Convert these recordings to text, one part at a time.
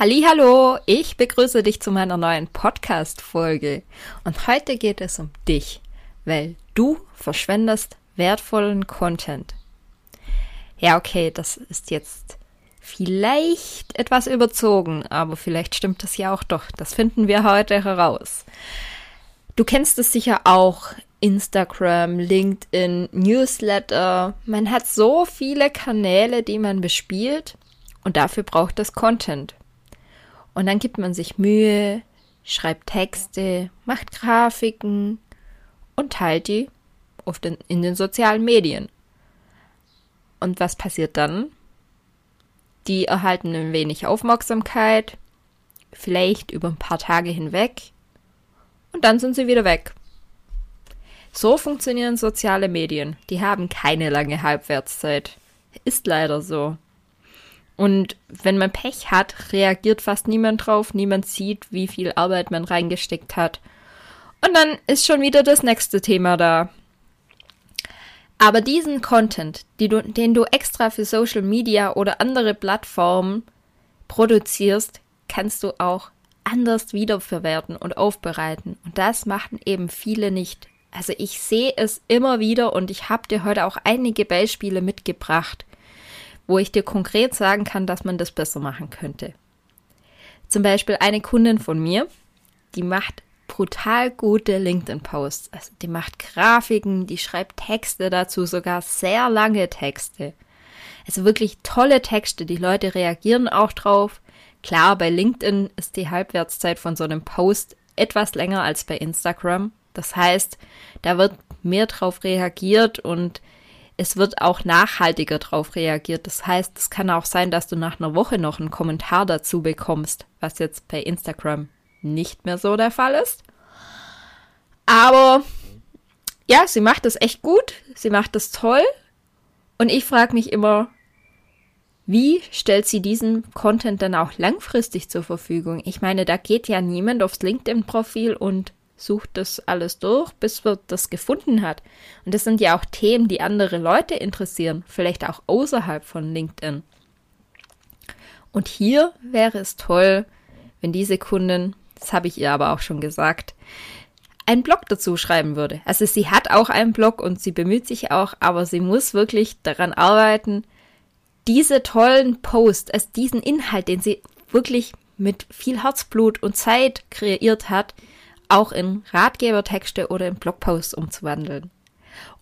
Hallo, ich begrüße dich zu meiner neuen Podcast Folge und heute geht es um dich, weil du verschwendest wertvollen Content. Ja, okay, das ist jetzt vielleicht etwas überzogen, aber vielleicht stimmt das ja auch doch. Das finden wir heute heraus. Du kennst es sicher auch. Instagram, LinkedIn, Newsletter. Man hat so viele Kanäle, die man bespielt und dafür braucht es Content. Und dann gibt man sich Mühe, schreibt Texte, macht Grafiken und teilt die oft in, in den sozialen Medien. Und was passiert dann? Die erhalten ein wenig Aufmerksamkeit, vielleicht über ein paar Tage hinweg, und dann sind sie wieder weg. So funktionieren soziale Medien. Die haben keine lange Halbwertszeit. Ist leider so. Und wenn man Pech hat, reagiert fast niemand drauf, niemand sieht, wie viel Arbeit man reingesteckt hat. Und dann ist schon wieder das nächste Thema da. Aber diesen Content, die du, den du extra für Social Media oder andere Plattformen produzierst, kannst du auch anders wiederverwerten und aufbereiten. Und das machen eben viele nicht. Also ich sehe es immer wieder und ich habe dir heute auch einige Beispiele mitgebracht wo ich dir konkret sagen kann, dass man das besser machen könnte. Zum Beispiel eine Kundin von mir, die macht brutal gute LinkedIn-Posts. Also die macht Grafiken, die schreibt Texte dazu, sogar sehr lange Texte. Also wirklich tolle Texte. Die Leute reagieren auch drauf. Klar, bei LinkedIn ist die Halbwertszeit von so einem Post etwas länger als bei Instagram. Das heißt, da wird mehr drauf reagiert und es wird auch nachhaltiger darauf reagiert. Das heißt, es kann auch sein, dass du nach einer Woche noch einen Kommentar dazu bekommst, was jetzt bei Instagram nicht mehr so der Fall ist. Aber ja, sie macht das echt gut, sie macht das toll. Und ich frage mich immer, wie stellt sie diesen Content dann auch langfristig zur Verfügung? Ich meine, da geht ja niemand aufs LinkedIn-Profil und sucht das alles durch, bis wir das gefunden hat. Und das sind ja auch Themen, die andere Leute interessieren, vielleicht auch außerhalb von LinkedIn. Und hier wäre es toll, wenn diese Kundin, das habe ich ihr aber auch schon gesagt, einen Blog dazu schreiben würde. Also sie hat auch einen Blog und sie bemüht sich auch, aber sie muss wirklich daran arbeiten, diese tollen Posts, also diesen Inhalt, den sie wirklich mit viel Herzblut und Zeit kreiert hat, auch in Ratgebertexte oder in Blogposts umzuwandeln.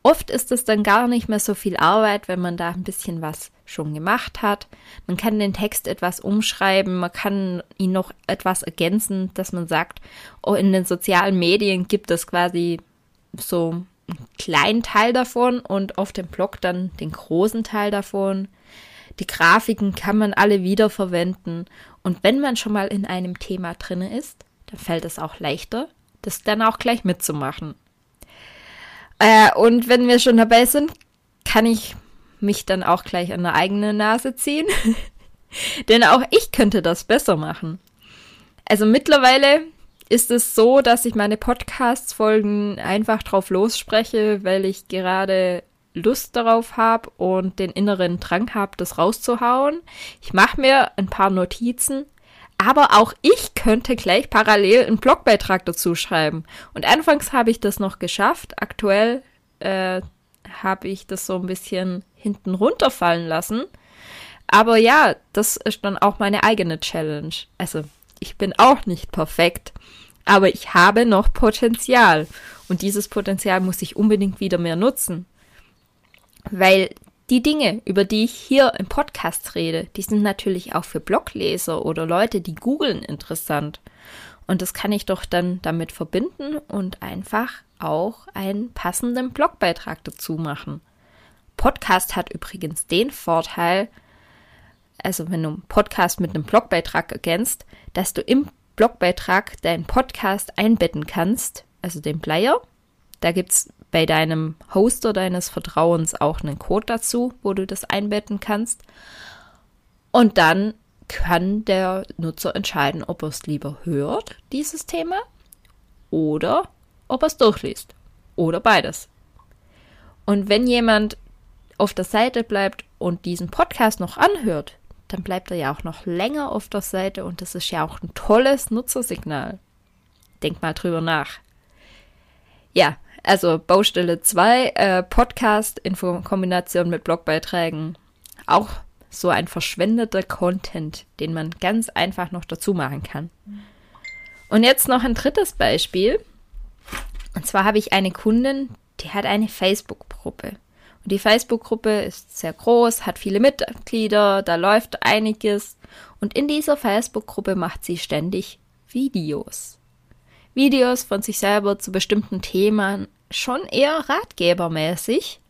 Oft ist es dann gar nicht mehr so viel Arbeit, wenn man da ein bisschen was schon gemacht hat. Man kann den Text etwas umschreiben, man kann ihn noch etwas ergänzen, dass man sagt, oh, in den sozialen Medien gibt es quasi so einen kleinen Teil davon und auf dem Blog dann den großen Teil davon. Die Grafiken kann man alle wiederverwenden und wenn man schon mal in einem Thema drinne ist, dann fällt es auch leichter, das dann auch gleich mitzumachen. Äh, und wenn wir schon dabei sind, kann ich mich dann auch gleich an der eigenen Nase ziehen. Denn auch ich könnte das besser machen. Also mittlerweile ist es so, dass ich meine Podcast-Folgen einfach drauf losspreche, weil ich gerade Lust darauf habe und den inneren Drang habe, das rauszuhauen. Ich mache mir ein paar Notizen aber auch ich könnte gleich parallel einen Blogbeitrag dazu schreiben. Und anfangs habe ich das noch geschafft. Aktuell äh, habe ich das so ein bisschen hinten runterfallen lassen. Aber ja, das ist dann auch meine eigene Challenge. Also, ich bin auch nicht perfekt, aber ich habe noch Potenzial. Und dieses Potenzial muss ich unbedingt wieder mehr nutzen. Weil die Dinge, über die ich hier im Podcast rede, die sind natürlich auch für Blogleser oder Leute, die googeln, interessant. Und das kann ich doch dann damit verbinden und einfach auch einen passenden Blogbeitrag dazu machen. Podcast hat übrigens den Vorteil, also wenn du einen Podcast mit einem Blogbeitrag ergänzt, dass du im Blogbeitrag deinen Podcast einbetten kannst, also den Player. Da gibt es bei deinem Hoster deines Vertrauens auch einen Code dazu, wo du das einbetten kannst. Und dann kann der Nutzer entscheiden, ob er es lieber hört, dieses Thema, oder ob er es durchliest. Oder beides. Und wenn jemand auf der Seite bleibt und diesen Podcast noch anhört, dann bleibt er ja auch noch länger auf der Seite und das ist ja auch ein tolles Nutzersignal. Denk mal drüber nach. Ja, also Baustelle 2, äh, Podcast in Kombination mit Blogbeiträgen. Auch so ein verschwendeter Content, den man ganz einfach noch dazu machen kann. Und jetzt noch ein drittes Beispiel. Und zwar habe ich eine Kundin, die hat eine Facebook-Gruppe. Und die Facebook-Gruppe ist sehr groß, hat viele Mitglieder, da läuft einiges. Und in dieser Facebook-Gruppe macht sie ständig Videos. Videos von sich selber zu bestimmten Themen, schon eher ratgebermäßig.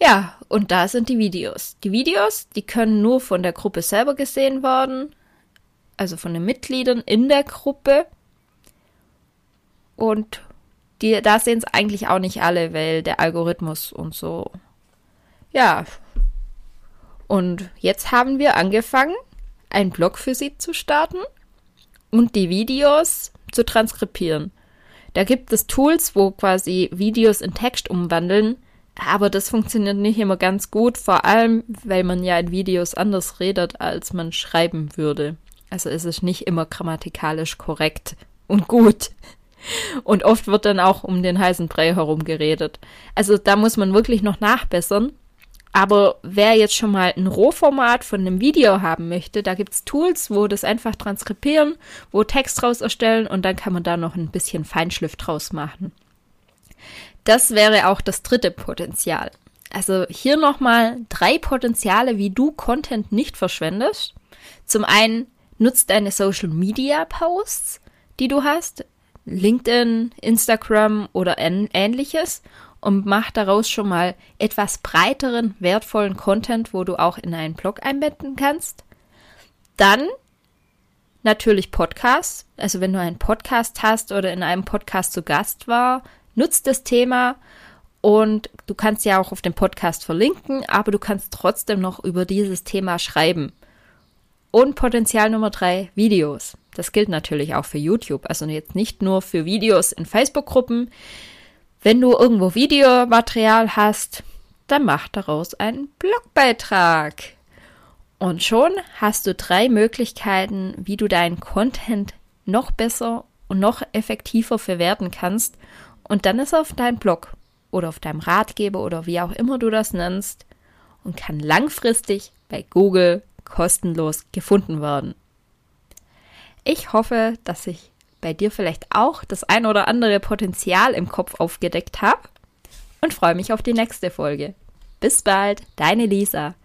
Ja, und da sind die Videos. Die Videos, die können nur von der Gruppe selber gesehen werden, also von den Mitgliedern in der Gruppe. Und die, da sehen es eigentlich auch nicht alle, weil der Algorithmus und so. Ja. Und jetzt haben wir angefangen, einen Blog für sie zu starten und die Videos zu transkribieren. Da gibt es Tools, wo quasi Videos in Text umwandeln, aber das funktioniert nicht immer ganz gut, vor allem, weil man ja in Videos anders redet, als man schreiben würde. Also ist es nicht immer grammatikalisch korrekt und gut. Und oft wird dann auch um den heißen Brei herum geredet. Also da muss man wirklich noch nachbessern. Aber wer jetzt schon mal ein Rohformat von einem Video haben möchte, da gibt es Tools, wo das einfach transkribieren, wo Text draus erstellen und dann kann man da noch ein bisschen Feinschliff draus machen. Das wäre auch das dritte Potenzial. Also hier nochmal drei Potenziale, wie du Content nicht verschwendest. Zum einen nutzt deine Social Media Posts, die du hast, LinkedIn, Instagram oder ähnliches und mach daraus schon mal etwas breiteren, wertvollen Content, wo du auch in einen Blog einbetten kannst. Dann natürlich Podcasts. Also wenn du einen Podcast hast oder in einem Podcast zu Gast war, nutzt das Thema und du kannst ja auch auf dem Podcast verlinken, aber du kannst trotzdem noch über dieses Thema schreiben. Und Potenzial Nummer drei, Videos. Das gilt natürlich auch für YouTube, also jetzt nicht nur für Videos in Facebook-Gruppen. Wenn du irgendwo Videomaterial hast, dann mach daraus einen Blogbeitrag. Und schon hast du drei Möglichkeiten, wie du deinen Content noch besser und noch effektiver verwerten kannst und dann ist er auf deinem Blog oder auf deinem Ratgeber oder wie auch immer du das nennst und kann langfristig bei Google kostenlos gefunden werden. Ich hoffe, dass ich bei dir vielleicht auch das ein oder andere Potenzial im Kopf aufgedeckt habe und freue mich auf die nächste Folge. Bis bald, deine Lisa.